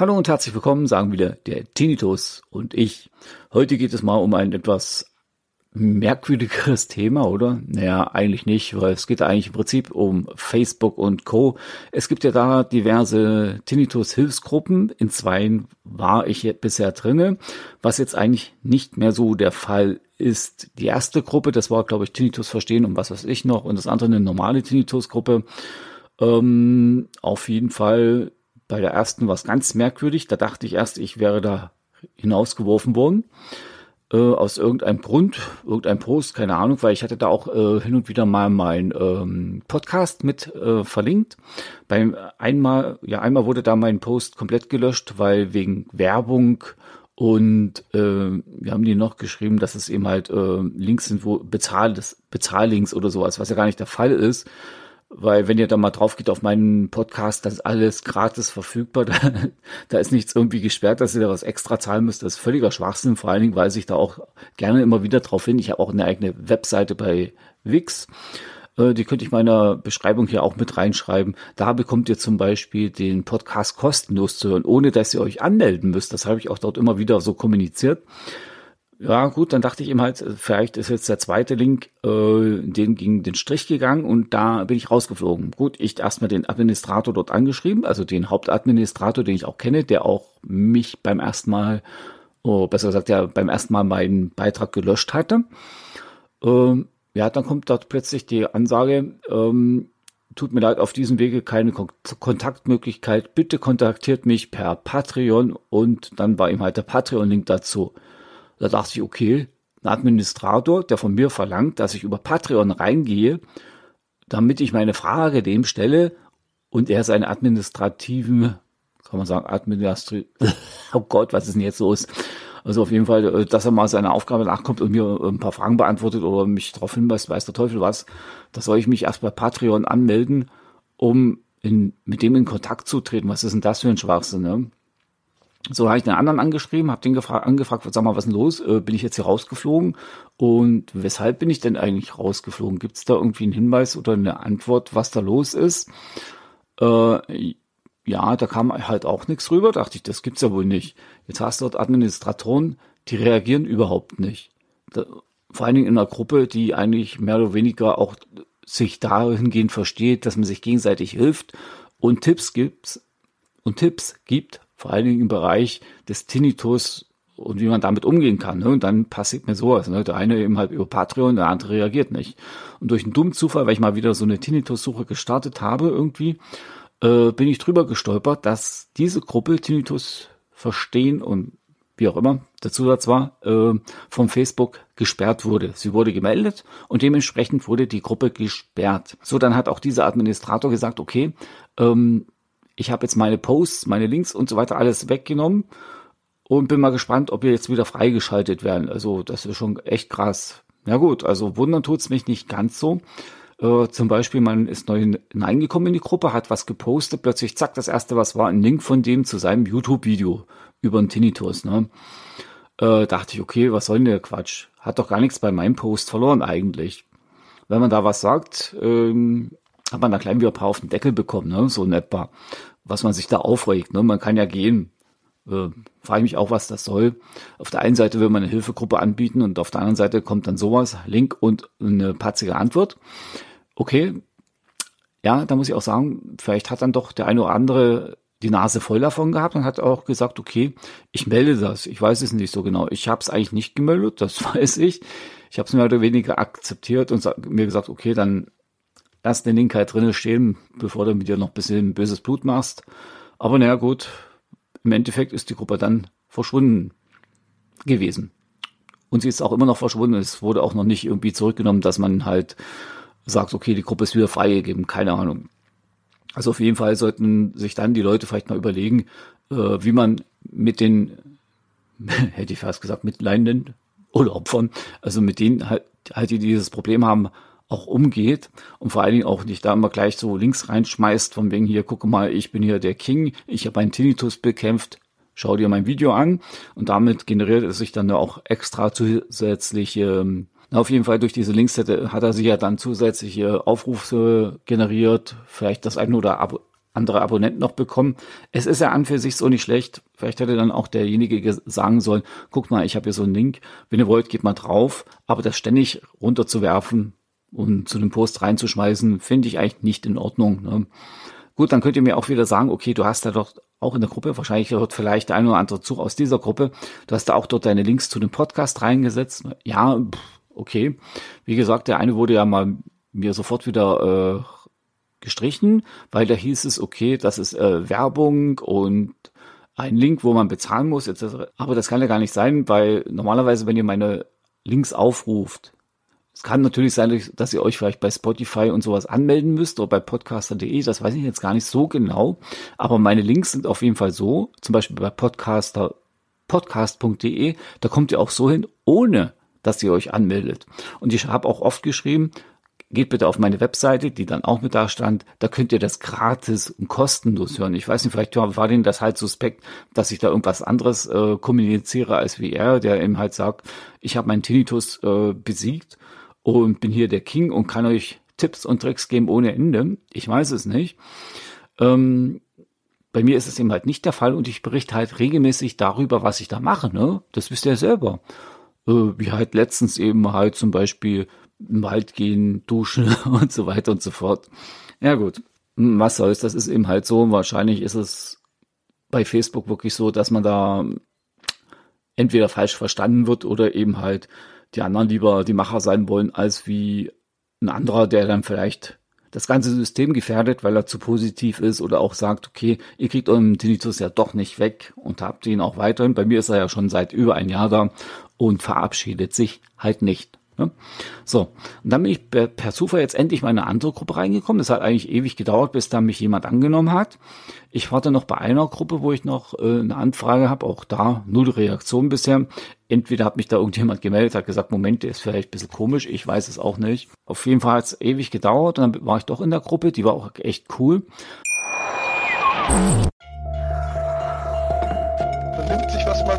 Hallo und herzlich willkommen, sagen wieder der Tinnitus und ich. Heute geht es mal um ein etwas merkwürdigeres Thema, oder? Naja, eigentlich nicht, weil es geht eigentlich im Prinzip um Facebook und Co. Es gibt ja da diverse Tinnitus-Hilfsgruppen. In zwei war ich bisher drinne, was jetzt eigentlich nicht mehr so der Fall ist. Die erste Gruppe, das war, glaube ich, Tinnitus verstehen und was weiß ich noch, und das andere eine normale Tinnitus-Gruppe. Ähm, auf jeden Fall bei der ersten war es ganz merkwürdig. Da dachte ich erst, ich wäre da hinausgeworfen worden äh, aus irgendeinem Grund, irgendein Post, keine Ahnung, weil ich hatte da auch äh, hin und wieder mal mein ähm, Podcast mit äh, verlinkt. Beim einmal, ja, einmal wurde da mein Post komplett gelöscht, weil wegen Werbung und äh, wir haben die noch geschrieben, dass es eben halt äh, Links sind, wo bezahl, Bezahllinks oder sowas, was ja gar nicht der Fall ist. Weil wenn ihr da mal drauf geht auf meinen Podcast, das ist alles gratis verfügbar. Da, da ist nichts irgendwie gesperrt, dass ihr da was extra zahlen müsst. Das ist völliger Schwachsinn. Vor allen Dingen weise ich da auch gerne immer wieder drauf hin. Ich habe auch eine eigene Webseite bei Wix. Äh, die könnte ich meiner Beschreibung hier auch mit reinschreiben. Da bekommt ihr zum Beispiel den Podcast kostenlos zu hören, ohne dass ihr euch anmelden müsst. Das habe ich auch dort immer wieder so kommuniziert ja gut, dann dachte ich ihm halt, vielleicht ist jetzt der zweite Link, äh, den ging den Strich gegangen und da bin ich rausgeflogen. Gut, ich erstmal den Administrator dort angeschrieben, also den Hauptadministrator, den ich auch kenne, der auch mich beim ersten Mal, oh, besser gesagt, ja, beim ersten Mal meinen Beitrag gelöscht hatte. Ähm, ja, dann kommt dort plötzlich die Ansage, ähm, tut mir leid, auf diesem Wege keine Kon Kontaktmöglichkeit, bitte kontaktiert mich per Patreon und dann war ihm halt der Patreon-Link dazu. Da dachte ich, okay, ein Administrator, der von mir verlangt, dass ich über Patreon reingehe, damit ich meine Frage dem stelle und er seine administrativen, kann man sagen, administrativ, oh Gott, was ist denn jetzt los? Also auf jeden Fall, äh, dass er mal seiner Aufgabe nachkommt und mir ein paar Fragen beantwortet oder mich darauf hinweist, weiß der Teufel was. Da soll ich mich erst bei Patreon anmelden, um in, mit dem in Kontakt zu treten. Was ist denn das für ein Schwachsinn? Ne? So habe ich den anderen angeschrieben, habe den angefragt, sag mal, was ist denn los? Äh, bin ich jetzt hier rausgeflogen? Und weshalb bin ich denn eigentlich rausgeflogen? Gibt es da irgendwie einen Hinweis oder eine Antwort, was da los ist? Äh, ja, da kam halt auch nichts rüber. Dachte ich, das gibt's ja wohl nicht. Jetzt hast du dort Administratoren, die reagieren überhaupt nicht. Da, vor allen Dingen in einer Gruppe, die eigentlich mehr oder weniger auch sich dahingehend versteht, dass man sich gegenseitig hilft und Tipps gibt und Tipps gibt, vor allen Dingen im Bereich des Tinnitus und wie man damit umgehen kann. Ne? Und dann passiert mir sowas. Ne? Der eine eben halt über Patreon, der andere reagiert nicht. Und durch einen dummen Zufall, weil ich mal wieder so eine Tinnitus-Suche gestartet habe irgendwie, äh, bin ich drüber gestolpert, dass diese Gruppe Tinnitus verstehen und wie auch immer der Zusatz war, äh, vom Facebook gesperrt wurde. Sie wurde gemeldet und dementsprechend wurde die Gruppe gesperrt. So, dann hat auch dieser Administrator gesagt, okay, ähm, ich habe jetzt meine Posts, meine Links und so weiter alles weggenommen und bin mal gespannt, ob wir jetzt wieder freigeschaltet werden. Also das ist schon echt krass. Ja gut, also wundern tut's mich nicht ganz so. Äh, zum Beispiel, man ist neu hineingekommen in die Gruppe, hat was gepostet, plötzlich zack, das erste, was war, ein Link von dem zu seinem YouTube-Video über den Tinnitus. Ne? Äh, dachte ich, okay, was soll denn der Quatsch? Hat doch gar nichts bei meinem Post verloren eigentlich. Wenn man da was sagt, ähm, hat man da gleich wieder ein paar auf den Deckel bekommen, ne? so in etwa was man sich da aufregt. Ne? Man kann ja gehen. Äh, frage ich mich auch, was das soll. Auf der einen Seite will man eine Hilfegruppe anbieten und auf der anderen Seite kommt dann sowas, Link und eine patzige Antwort. Okay, ja, da muss ich auch sagen, vielleicht hat dann doch der eine oder andere die Nase voll davon gehabt und hat auch gesagt, okay, ich melde das. Ich weiß es nicht so genau. Ich habe es eigentlich nicht gemeldet, das weiß ich. Ich habe es mehr oder weniger akzeptiert und mir gesagt, okay, dann erst den Link halt drinnen stehen, bevor du mit dir noch ein bisschen böses Blut machst. Aber naja, gut, im Endeffekt ist die Gruppe dann verschwunden gewesen. Und sie ist auch immer noch verschwunden. Es wurde auch noch nicht irgendwie zurückgenommen, dass man halt sagt, okay, die Gruppe ist wieder freigegeben. Keine Ahnung. Also auf jeden Fall sollten sich dann die Leute vielleicht mal überlegen, äh, wie man mit den, hätte ich fast gesagt, mit Leidenden oder Opfern, also mit denen halt, halt die dieses Problem haben, auch umgeht und vor allen Dingen auch nicht da immer gleich so links reinschmeißt, von wegen hier, gucke mal, ich bin hier der King, ich habe einen Tinnitus bekämpft. schau dir mein Video an und damit generiert es sich dann auch extra zusätzliche ähm, auf jeden Fall durch diese Links hat er sich ja dann zusätzliche Aufrufe generiert, vielleicht das eine oder Abo andere Abonnenten noch bekommen. Es ist ja an für sich so nicht schlecht. Vielleicht hätte dann auch derjenige sagen sollen, guck mal, ich habe hier so einen Link, wenn ihr wollt, geht mal drauf. Aber das ständig runterzuwerfen und zu einem Post reinzuschmeißen, finde ich eigentlich nicht in Ordnung. Ne? Gut, dann könnt ihr mir auch wieder sagen, okay, du hast da doch auch in der Gruppe, wahrscheinlich hört vielleicht der ein oder andere Zug aus dieser Gruppe, du hast da auch dort deine Links zu dem Podcast reingesetzt. Ja, okay. Wie gesagt, der eine wurde ja mal mir sofort wieder äh, gestrichen, weil da hieß es, okay, das ist äh, Werbung und ein Link, wo man bezahlen muss, etc. Aber das kann ja gar nicht sein, weil normalerweise, wenn ihr meine Links aufruft, es kann natürlich sein, dass ihr euch vielleicht bei Spotify und sowas anmelden müsst oder bei podcaster.de, das weiß ich jetzt gar nicht so genau, aber meine Links sind auf jeden Fall so, zum Beispiel bei podcaster podcast.de, da kommt ihr auch so hin, ohne dass ihr euch anmeldet. Und ich habe auch oft geschrieben, geht bitte auf meine Webseite, die dann auch mit da stand. Da könnt ihr das gratis und kostenlos hören. Ich weiß nicht, vielleicht war denen das halt suspekt, dass ich da irgendwas anderes äh, kommuniziere als wie er, der eben halt sagt, ich habe meinen Tinnitus äh, besiegt und bin hier der King und kann euch Tipps und Tricks geben ohne Ende. Ich weiß es nicht. Ähm, bei mir ist es eben halt nicht der Fall und ich berichte halt regelmäßig darüber, was ich da mache. Ne? Das wisst ihr ja selber. Äh, wie halt letztens eben halt zum Beispiel im Wald gehen, duschen und so weiter und so fort. Ja gut, was soll's, das ist eben halt so. Wahrscheinlich ist es bei Facebook wirklich so, dass man da entweder falsch verstanden wird oder eben halt die anderen lieber die Macher sein wollen, als wie ein anderer, der dann vielleicht das ganze System gefährdet, weil er zu positiv ist oder auch sagt, okay, ihr kriegt euren Tinnitus ja doch nicht weg und habt ihn auch weiterhin. Bei mir ist er ja schon seit über ein Jahr da und verabschiedet sich halt nicht. Ne? So, und dann bin ich per, per, Zufall jetzt endlich mal in eine andere Gruppe reingekommen. Es hat eigentlich ewig gedauert, bis da mich jemand angenommen hat. Ich warte noch bei einer Gruppe, wo ich noch äh, eine Anfrage habe, auch da null Reaktion bisher. Entweder hat mich da irgendjemand gemeldet, hat gesagt, Moment, der ist vielleicht ein bisschen komisch, ich weiß es auch nicht. Auf jeden Fall hat es ewig gedauert und dann war ich doch in der Gruppe, die war auch echt cool. Vernimmt sich, was man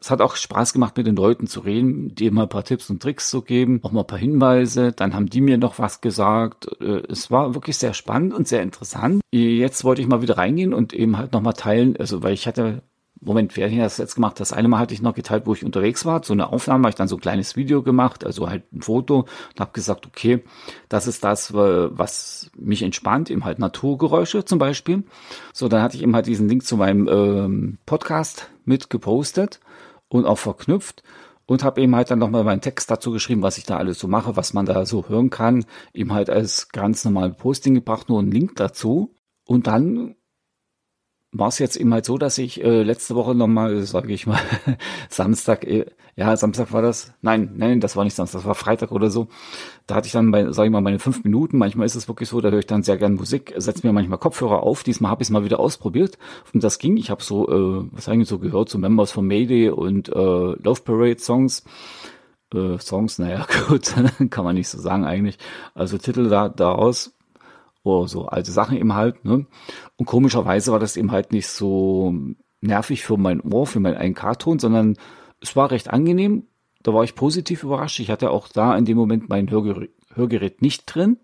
Es hat auch Spaß gemacht, mit den Leuten zu reden, dir mal ein paar Tipps und Tricks zu geben, auch mal ein paar Hinweise. Dann haben die mir noch was gesagt. Äh, es war wirklich sehr spannend und sehr interessant. Jetzt wollte ich mal wieder reingehen und eben halt nochmal teilen, also weil ich hatte Moment, wer hat das jetzt gemacht? Das eine Mal hatte ich noch geteilt, wo ich unterwegs war. So eine Aufnahme habe ich dann so ein kleines Video gemacht, also halt ein Foto und habe gesagt, okay, das ist das, was mich entspannt, eben halt Naturgeräusche zum Beispiel. So, dann hatte ich eben halt diesen Link zu meinem ähm, Podcast mit gepostet und auch verknüpft und habe eben halt dann nochmal meinen Text dazu geschrieben, was ich da alles so mache, was man da so hören kann. Eben halt als ganz normal Posting gebracht, nur einen Link dazu. Und dann war es jetzt eben halt so, dass ich äh, letzte Woche nochmal, sage ich mal, Samstag, äh, ja, Samstag war das, nein, nein, das war nicht Samstag, das war Freitag oder so. Da hatte ich dann, sage ich mal, meine fünf Minuten. Manchmal ist es wirklich so, da höre ich dann sehr gern Musik, setze mir manchmal Kopfhörer auf. Diesmal habe ich es mal wieder ausprobiert und das ging. Ich habe so, äh, was eigentlich so gehört, so Members von Mayday und äh, Love Parade Songs. Äh, Songs, naja, gut, kann man nicht so sagen eigentlich. Also Titel da daraus oder so alte Sachen eben halt. Ne? Und komischerweise war das eben halt nicht so nervig für mein Ohr, für meinen 1K-Ton, sondern es war recht angenehm. Da war ich positiv überrascht. Ich hatte auch da in dem Moment mein Hörgerät, Hörgerät nicht drin.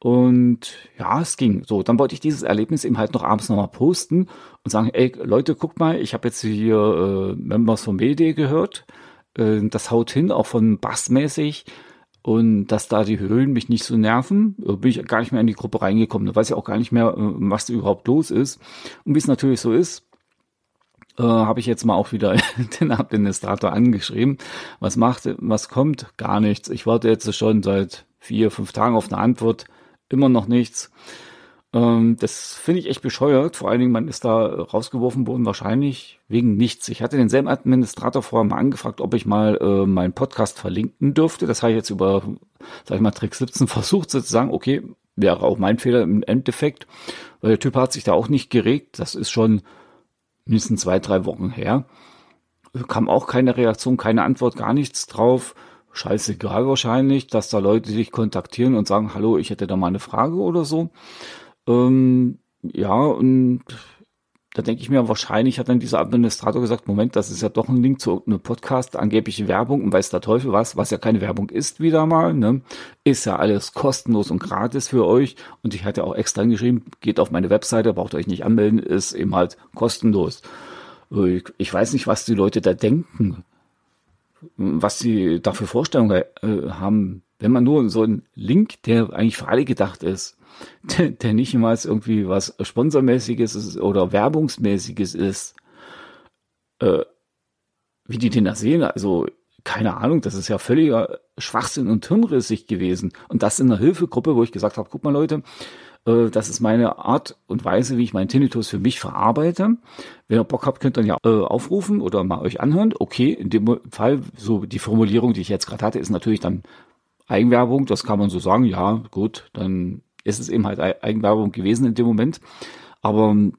Und ja, es ging. So, dann wollte ich dieses Erlebnis eben halt noch abends nochmal posten und sagen, ey Leute, guck mal, ich habe jetzt hier äh, Members von BD gehört. Äh, das haut hin, auch von bassmäßig und dass da die Höhlen mich nicht so nerven, äh, bin ich gar nicht mehr in die Gruppe reingekommen. Da weiß ich auch gar nicht mehr, äh, was da überhaupt los ist. Und wie es natürlich so ist, äh, habe ich jetzt mal auch wieder den Administrator angeschrieben. Was macht, was kommt? Gar nichts. Ich warte jetzt schon seit vier, fünf Tagen auf eine Antwort. Immer noch nichts. Ähm, das finde ich echt bescheuert. Vor allen Dingen, man ist da rausgeworfen worden, wahrscheinlich wegen nichts. Ich hatte denselben Administrator vorher mal angefragt, ob ich mal äh, meinen Podcast verlinken dürfte. Das habe ich jetzt über, sag ich mal, Trick 17 versucht sozusagen. Okay, wäre auch mein Fehler im Endeffekt, weil der Typ hat sich da auch nicht geregt. Das ist schon mindestens zwei, drei Wochen her. Kam auch keine Reaktion, keine Antwort, gar nichts drauf. Scheißegal wahrscheinlich, dass da Leute sich kontaktieren und sagen, hallo, ich hätte da mal eine Frage oder so. Ähm, ja, und da denke ich mir, wahrscheinlich hat dann dieser Administrator gesagt, Moment, das ist ja doch ein Link zu einem Podcast, angebliche Werbung und weiß der Teufel was, was ja keine Werbung ist wieder mal, ne? Ist ja alles kostenlos und gratis für euch. Und ich hatte auch extra geschrieben, geht auf meine Webseite, braucht euch nicht anmelden, ist eben halt kostenlos. Ich, ich weiß nicht, was die Leute da denken, was sie da für Vorstellungen äh, haben. Wenn man nur so einen Link, der eigentlich für alle gedacht ist, der, der nicht mal irgendwie was Sponsormäßiges ist oder Werbungsmäßiges ist, äh, wie die den da sehen. Also, keine Ahnung, das ist ja völliger Schwachsinn und hirnrissig gewesen. Und das in einer Hilfegruppe, wo ich gesagt habe, guck mal Leute, äh, das ist meine Art und Weise, wie ich meinen Tinnitus für mich verarbeite. Wenn ihr Bock habt, könnt ihr ja äh, aufrufen oder mal euch anhören. Okay, in dem Fall, so die Formulierung, die ich jetzt gerade hatte, ist natürlich dann Eigenwerbung, das kann man so sagen, ja, gut, dann ist es eben halt Eigenwerbung gewesen in dem Moment. Aber ähm,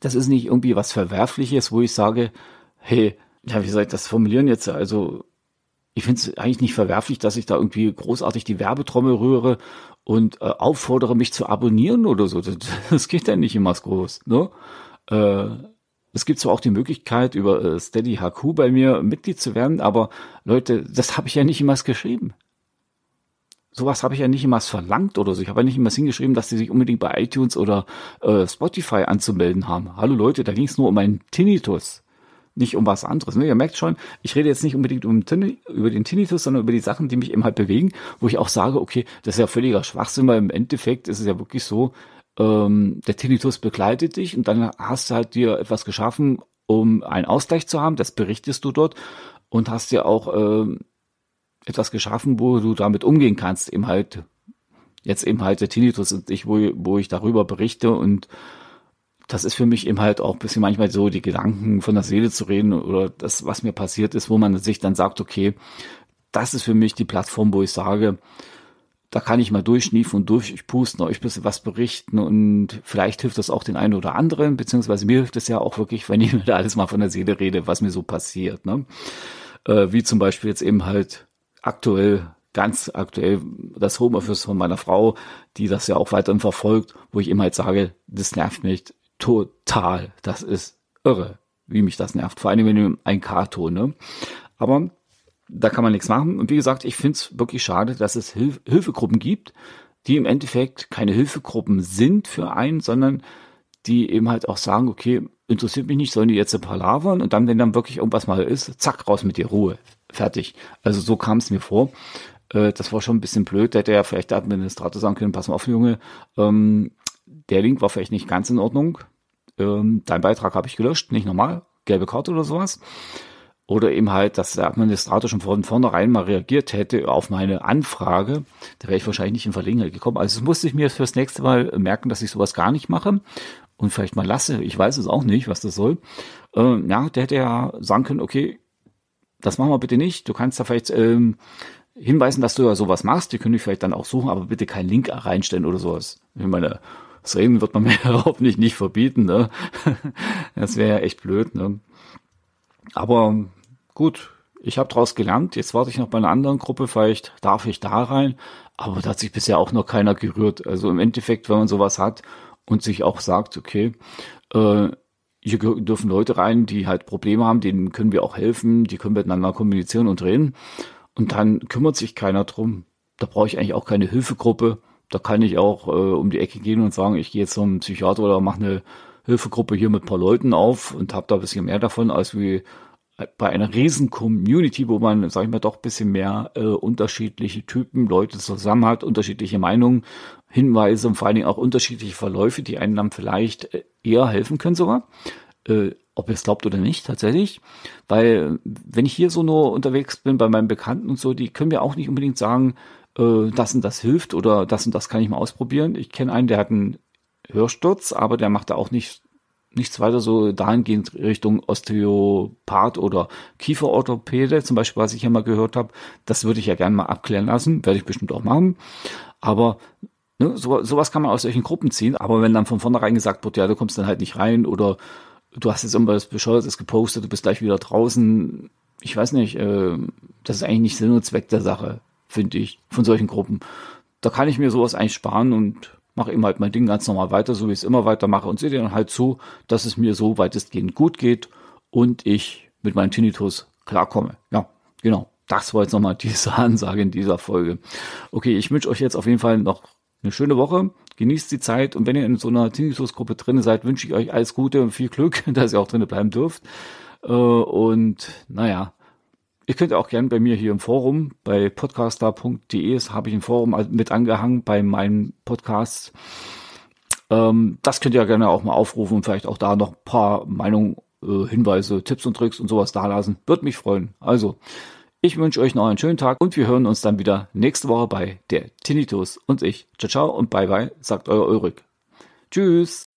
das ist nicht irgendwie was Verwerfliches, wo ich sage, hey, ja, wie soll ich das formulieren jetzt? Also, ich finde es eigentlich nicht verwerflich, dass ich da irgendwie großartig die Werbetrommel rühre und äh, auffordere, mich zu abonnieren oder so. Das, das geht ja nicht immer groß. Ne? Äh, es gibt zwar auch die Möglichkeit, über äh, Steady HQ bei mir Mitglied zu werden, aber Leute, das habe ich ja nicht immer geschrieben sowas habe ich ja nicht immer verlangt oder so. Ich habe ja nicht immer hingeschrieben, dass die sich unbedingt bei iTunes oder äh, Spotify anzumelden haben. Hallo Leute, da ging es nur um einen Tinnitus, nicht um was anderes. Ne? Ihr merkt schon, ich rede jetzt nicht unbedingt um über den Tinnitus, sondern über die Sachen, die mich eben halt bewegen, wo ich auch sage, okay, das ist ja völliger Schwachsinn, weil im Endeffekt ist es ja wirklich so, ähm, der Tinnitus begleitet dich und dann hast du halt dir etwas geschaffen, um einen Ausgleich zu haben, das berichtest du dort und hast dir auch ähm, etwas geschaffen, wo du damit umgehen kannst, eben halt, jetzt eben halt der Tinnitus und ich, wo, wo ich darüber berichte und das ist für mich eben halt auch ein bisschen manchmal so, die Gedanken von der Seele zu reden oder das, was mir passiert ist, wo man sich dann sagt, okay, das ist für mich die Plattform, wo ich sage, da kann ich mal durchschniefen und durchpusten, euch ein bisschen was berichten und vielleicht hilft das auch den einen oder anderen, beziehungsweise mir hilft es ja auch wirklich, wenn ich mir da alles mal von der Seele rede, was mir so passiert. Ne? Äh, wie zum Beispiel jetzt eben halt aktuell, ganz aktuell das Homeoffice von meiner Frau, die das ja auch weiterhin verfolgt, wo ich immer halt sage, das nervt mich total. Das ist irre, wie mich das nervt. Vor allem, wenn du ein K-Ton, ne? Aber da kann man nichts machen. Und wie gesagt, ich finde es wirklich schade, dass es Hilf Hilfegruppen gibt, die im Endeffekt keine Hilfegruppen sind für einen, sondern die eben halt auch sagen, okay, interessiert mich nicht, sollen die jetzt palavern und dann, wenn dann wirklich irgendwas mal ist, zack, raus mit dir, Ruhe. Fertig. Also so kam es mir vor. Äh, das war schon ein bisschen blöd. Da hätte ja vielleicht der Administrator sagen können, pass mal auf, Junge, ähm, der Link war vielleicht nicht ganz in Ordnung. Ähm, dein Beitrag habe ich gelöscht, nicht normal, gelbe Karte oder sowas. Oder eben halt, dass der Administrator schon von vornherein mal reagiert hätte auf meine Anfrage. Da wäre ich wahrscheinlich nicht in Verlegenheit gekommen. Also das musste ich mir fürs nächste Mal merken, dass ich sowas gar nicht mache und vielleicht mal lasse. Ich weiß es auch nicht, was das soll. Äh, ja, der hätte ja sagen können, okay, das machen wir bitte nicht. Du kannst da vielleicht ähm, hinweisen, dass du ja sowas machst. Die können dich vielleicht dann auch suchen, aber bitte keinen Link reinstellen oder sowas. Ich meine, das Reden wird man mir nicht, nicht verbieten. Ne? Das wäre ja echt blöd. Ne? Aber gut, ich habe daraus gelernt. Jetzt warte ich noch bei einer anderen Gruppe. Vielleicht darf ich da rein. Aber da hat sich bisher auch noch keiner gerührt. Also im Endeffekt, wenn man sowas hat und sich auch sagt, okay, äh, hier dürfen Leute rein, die halt Probleme haben, denen können wir auch helfen, die können miteinander kommunizieren und reden. Und dann kümmert sich keiner drum. Da brauche ich eigentlich auch keine Hilfegruppe. Da kann ich auch äh, um die Ecke gehen und sagen, ich gehe jetzt zum Psychiater oder mache eine Hilfegruppe hier mit ein paar Leuten auf und habe da ein bisschen mehr davon, als wie bei einer riesen Community, wo man, sag ich mal, doch ein bisschen mehr äh, unterschiedliche Typen, Leute zusammen hat, unterschiedliche Meinungen, Hinweise und vor allen Dingen auch unterschiedliche Verläufe, die einem dann vielleicht äh, eher helfen können sogar. Äh, ob ihr es glaubt oder nicht, tatsächlich. Weil, wenn ich hier so nur unterwegs bin bei meinen Bekannten und so, die können mir auch nicht unbedingt sagen, äh, das und das hilft oder das und das kann ich mal ausprobieren. Ich kenne einen, der hat einen Hörsturz, aber der macht da auch nicht nichts weiter so dahingehend Richtung Osteopath oder Kieferorthopäde, zum Beispiel, was ich ja mal gehört habe. Das würde ich ja gerne mal abklären lassen, werde ich bestimmt auch machen. Aber ne, so, sowas kann man aus solchen Gruppen ziehen. Aber wenn dann von vornherein gesagt wird, ja, du kommst dann halt nicht rein oder du hast jetzt irgendwas Bescheuertes gepostet, du bist gleich wieder draußen. Ich weiß nicht, äh, das ist eigentlich nicht Sinn und Zweck der Sache, finde ich, von solchen Gruppen. Da kann ich mir sowas eigentlich sparen und mache immer halt mein Ding ganz normal weiter, so wie ich es immer weitermache und sehe dann halt zu, dass es mir so weitestgehend gut geht und ich mit meinem Tinnitus klarkomme. Ja, genau. Das war jetzt nochmal diese Ansage in dieser Folge. Okay, ich wünsche euch jetzt auf jeden Fall noch eine schöne Woche. Genießt die Zeit und wenn ihr in so einer Tinnitus-Gruppe drin seid, wünsche ich euch alles Gute und viel Glück, dass ihr auch drinnen bleiben dürft. Äh, und naja, Ihr könnt auch gerne bei mir hier im Forum bei podcaster.de habe ich ein Forum mit angehangen bei meinen Podcasts. Ähm, das könnt ihr ja gerne auch mal aufrufen und vielleicht auch da noch ein paar Meinungen, äh, Hinweise, Tipps und Tricks und sowas da lassen. Würde mich freuen. Also, ich wünsche euch noch einen schönen Tag und wir hören uns dann wieder nächste Woche bei der Tinnitus und ich. Ciao, ciao und bye bye, sagt euer Ulrich. Tschüss.